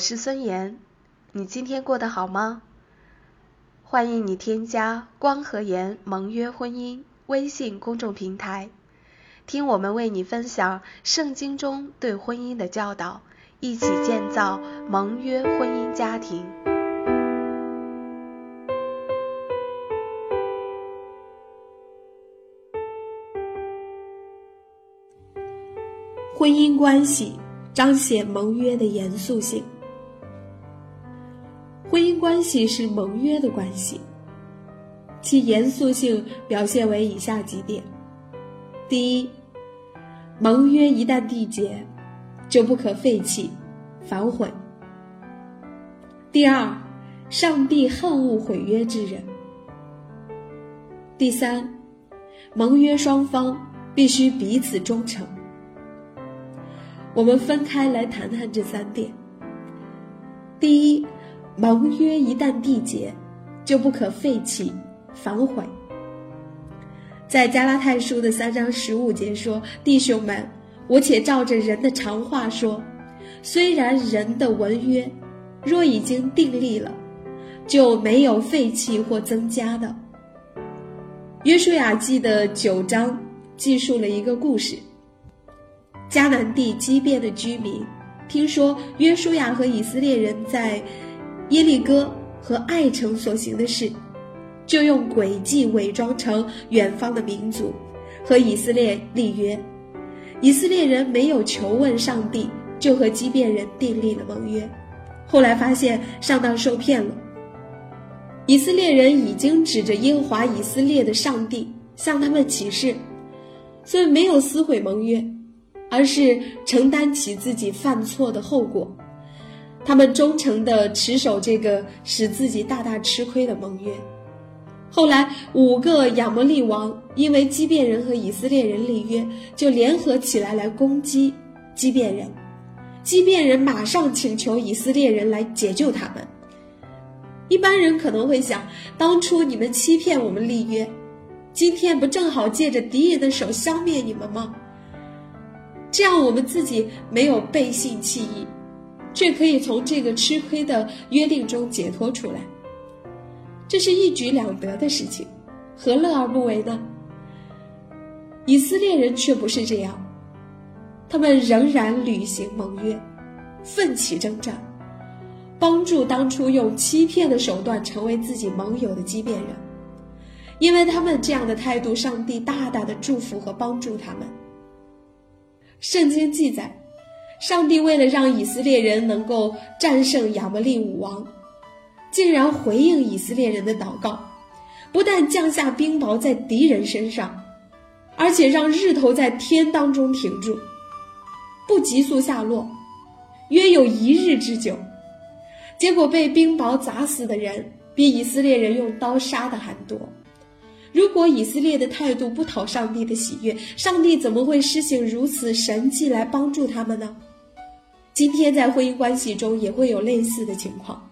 我是孙岩，你今天过得好吗？欢迎你添加“光和盐盟约婚姻”微信公众平台，听我们为你分享圣经中对婚姻的教导，一起建造盟约婚姻家庭。婚姻关系彰显盟约的严肃性。婚姻关系是盟约的关系，其严肃性表现为以下几点：第一，盟约一旦缔结，就不可废弃、反悔；第二，上帝恨恶毁约之人；第三，盟约双方必须彼此忠诚。我们分开来谈谈这三点。第一。盟约一旦缔结，就不可废弃、反悔。在加拉太书的三章十五节说：“弟兄们，我且照着人的常话说，虽然人的文约若已经订立了，就没有废弃或增加的。”约书亚记的九章记述了一个故事：迦南地畸变的居民听说约书亚和以色列人在。耶利哥和爱城所行的事，就用诡计伪装成远方的民族，和以色列立约。以色列人没有求问上帝，就和畸变人订立了盟约。后来发现上当受骗了。以色列人已经指着耶和华以色列的上帝向他们起誓，所以没有撕毁盟约，而是承担起自己犯错的后果。他们忠诚地持守这个使自己大大吃亏的盟约。后来，五个亚摩利王因为畸变人和以色列人立约，就联合起来来攻击畸变人。畸变人马上请求以色列人来解救他们。一般人可能会想：当初你们欺骗我们立约，今天不正好借着敌人的手消灭你们吗？这样我们自己没有背信弃义。却可以从这个吃亏的约定中解脱出来，这是一举两得的事情，何乐而不为呢？以色列人却不是这样，他们仍然履行盟约，奋起征战，帮助当初用欺骗的手段成为自己盟友的畸变人，因为他们这样的态度，上帝大大的祝福和帮助他们。圣经记载。上帝为了让以色列人能够战胜亚摩利武王，竟然回应以色列人的祷告，不但降下冰雹在敌人身上，而且让日头在天当中停住，不急速下落，约有一日之久。结果被冰雹砸死的人比以色列人用刀杀的还多。如果以色列的态度不讨上帝的喜悦，上帝怎么会施行如此神迹来帮助他们呢？今天在婚姻关系中也会有类似的情况，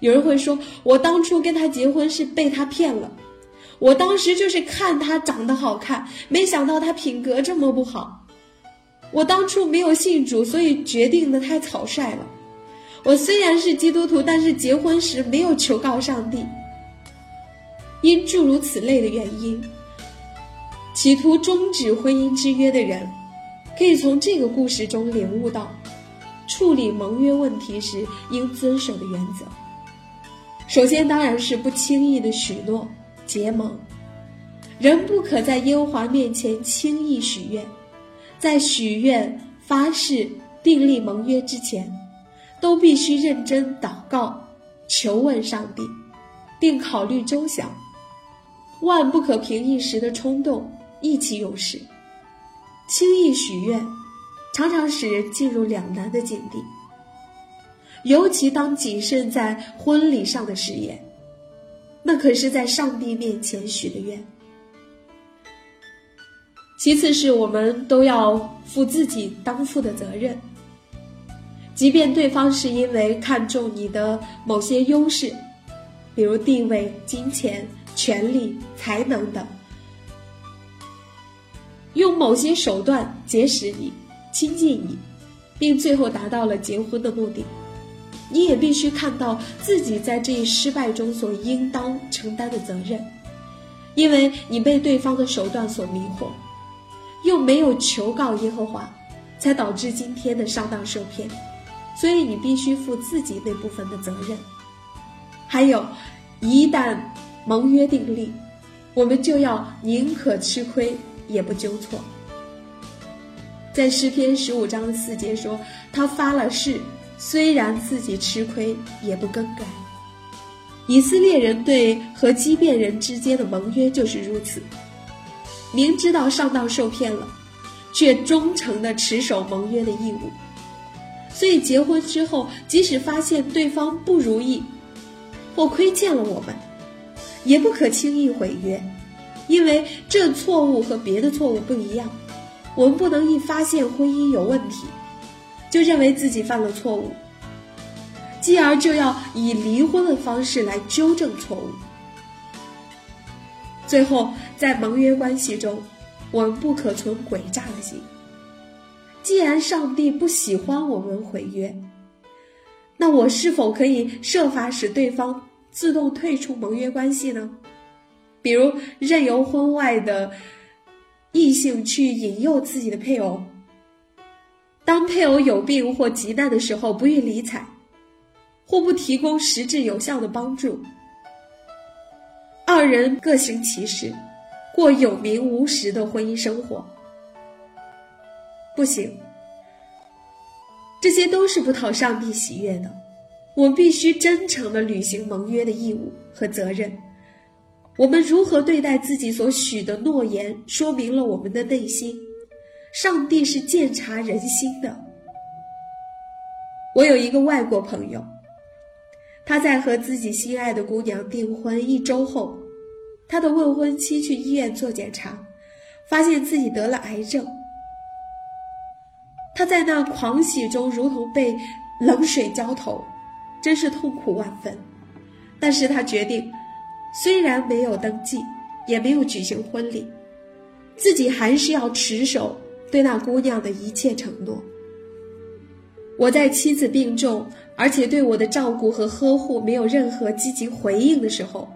有人会说：“我当初跟他结婚是被他骗了，我当时就是看他长得好看，没想到他品格这么不好。我当初没有信主，所以决定的太草率了。我虽然是基督徒，但是结婚时没有求告上帝。因诸如此类的原因，企图终止婚姻之约的人，可以从这个故事中领悟到。”处理盟约问题时应遵守的原则，首先当然是不轻易的许诺结盟，人不可在耶和华面前轻易许愿，在许愿发誓订立盟约之前，都必须认真祷告求问上帝，并考虑周详，万不可凭一时的冲动意气用事。轻易许愿，常常使人进入两难的境地。尤其当谨慎在婚礼上的誓言，那可是在上帝面前许的愿。其次是我们都要负自己当负的责任，即便对方是因为看重你的某些优势，比如地位、金钱、权力、才能等，用某些手段结识你、亲近你，并最后达到了结婚的目的，你也必须看到自己在这一失败中所应当承担的责任，因为你被对方的手段所迷惑。又没有求告耶和华，才导致今天的上当受骗，所以你必须负自己那部分的责任。还有，一旦盟约订立，我们就要宁可吃亏也不纠错。在诗篇十五章的四节说：“他发了誓，虽然自己吃亏也不更改。”以色列人对和畸变人之间的盟约就是如此。明知道上当受骗了，却忠诚地持守盟约的义务。所以结婚之后，即使发现对方不如意，或亏欠了我们，也不可轻易毁约，因为这错误和别的错误不一样。我们不能一发现婚姻有问题，就认为自己犯了错误，继而就要以离婚的方式来纠正错误。最后，在盟约关系中，我们不可存诡诈的心。既然上帝不喜欢我们毁约，那我是否可以设法使对方自动退出盟约关系呢？比如，任由婚外的异性去引诱自己的配偶，当配偶有病或急难的时候不予理睬，或不提供实质有效的帮助。二人各行其事，过有名无实的婚姻生活，不行。这些都是不讨上帝喜悦的。我必须真诚的履行盟约的义务和责任。我们如何对待自己所许的诺言，说明了我们的内心。上帝是鉴察人心的。我有一个外国朋友。他在和自己心爱的姑娘订婚一周后，他的未婚妻去医院做检查，发现自己得了癌症。他在那狂喜中如同被冷水浇头，真是痛苦万分。但是他决定，虽然没有登记，也没有举行婚礼，自己还是要持守对那姑娘的一切承诺。我在妻子病重，而且对我的照顾和呵护没有任何积极回应的时候，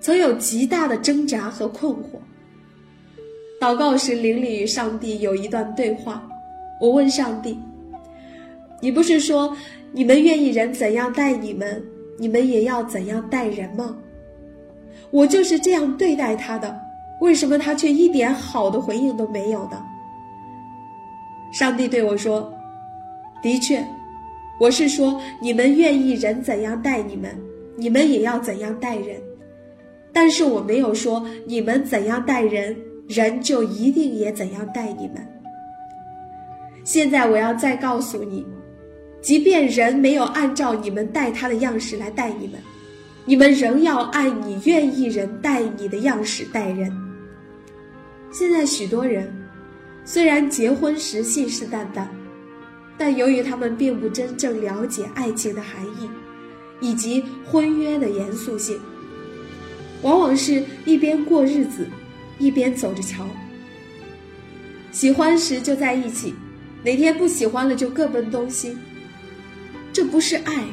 曾有极大的挣扎和困惑。祷告时，灵里与上帝有一段对话。我问上帝：“你不是说你们愿意人怎样待你们，你们也要怎样待人吗？我就是这样对待他的，为什么他却一点好的回应都没有呢？”上帝对我说。的确，我是说，你们愿意人怎样待你们，你们也要怎样待人。但是我没有说你们怎样待人，人就一定也怎样待你们。现在我要再告诉你，即便人没有按照你们待他的样式来待你们，你们仍要按你愿意人待你的样式待人。现在许多人虽然结婚时信誓旦旦。但由于他们并不真正了解爱情的含义，以及婚约的严肃性，往往是一边过日子，一边走着瞧。喜欢时就在一起，哪天不喜欢了就各奔东西。这不是爱，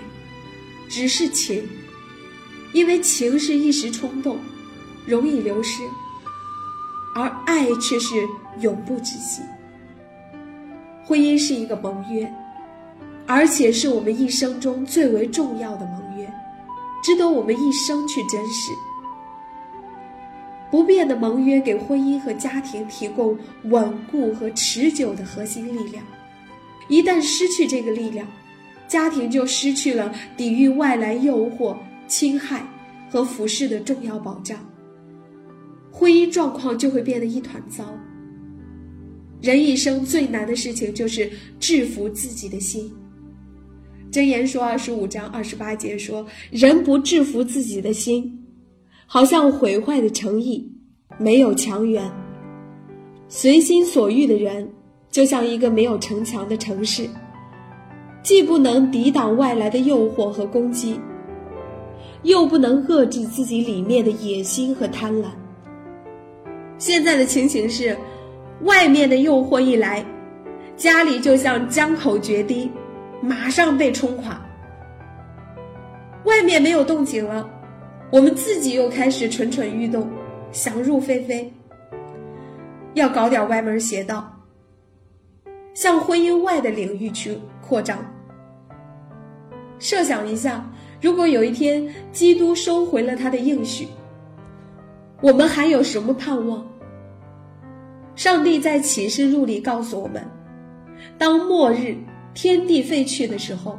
只是情，因为情是一时冲动，容易流失，而爱却是永不止息。婚姻是一个盟约，而且是我们一生中最为重要的盟约，值得我们一生去珍视。不变的盟约给婚姻和家庭提供稳固和持久的核心力量。一旦失去这个力量，家庭就失去了抵御外来诱惑、侵害和俯视的重要保障，婚姻状况就会变得一团糟。人一生最难的事情就是制服自己的心。箴言说二十五章二十八节说：“人不制服自己的心，好像毁坏的城邑，没有墙垣。随心所欲的人，就像一个没有城墙的城市，既不能抵挡外来的诱惑和攻击，又不能遏制自己里面的野心和贪婪。现在的情形是，外面的诱惑一来，家里就像江口决堤。”马上被冲垮。外面没有动静了，我们自己又开始蠢蠢欲动，想入非非，要搞点歪门邪道，向婚姻外的领域去扩张。设想一下，如果有一天基督收回了他的应许，我们还有什么盼望？上帝在启示录里告诉我们，当末日。天地废去的时候，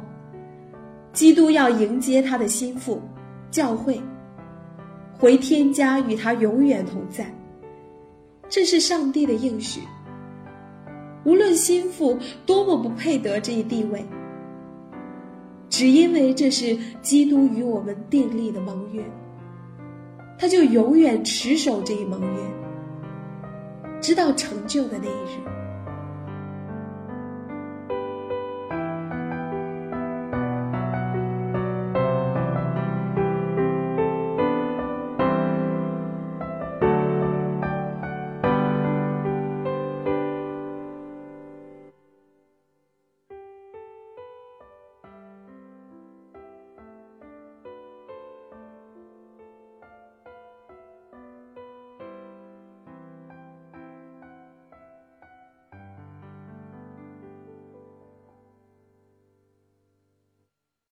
基督要迎接他的心腹，教会，回天家与他永远同在。这是上帝的应许。无论心腹多么不配得这一地位，只因为这是基督与我们订立的盟约，他就永远持守这一盟约，直到成就的那一日。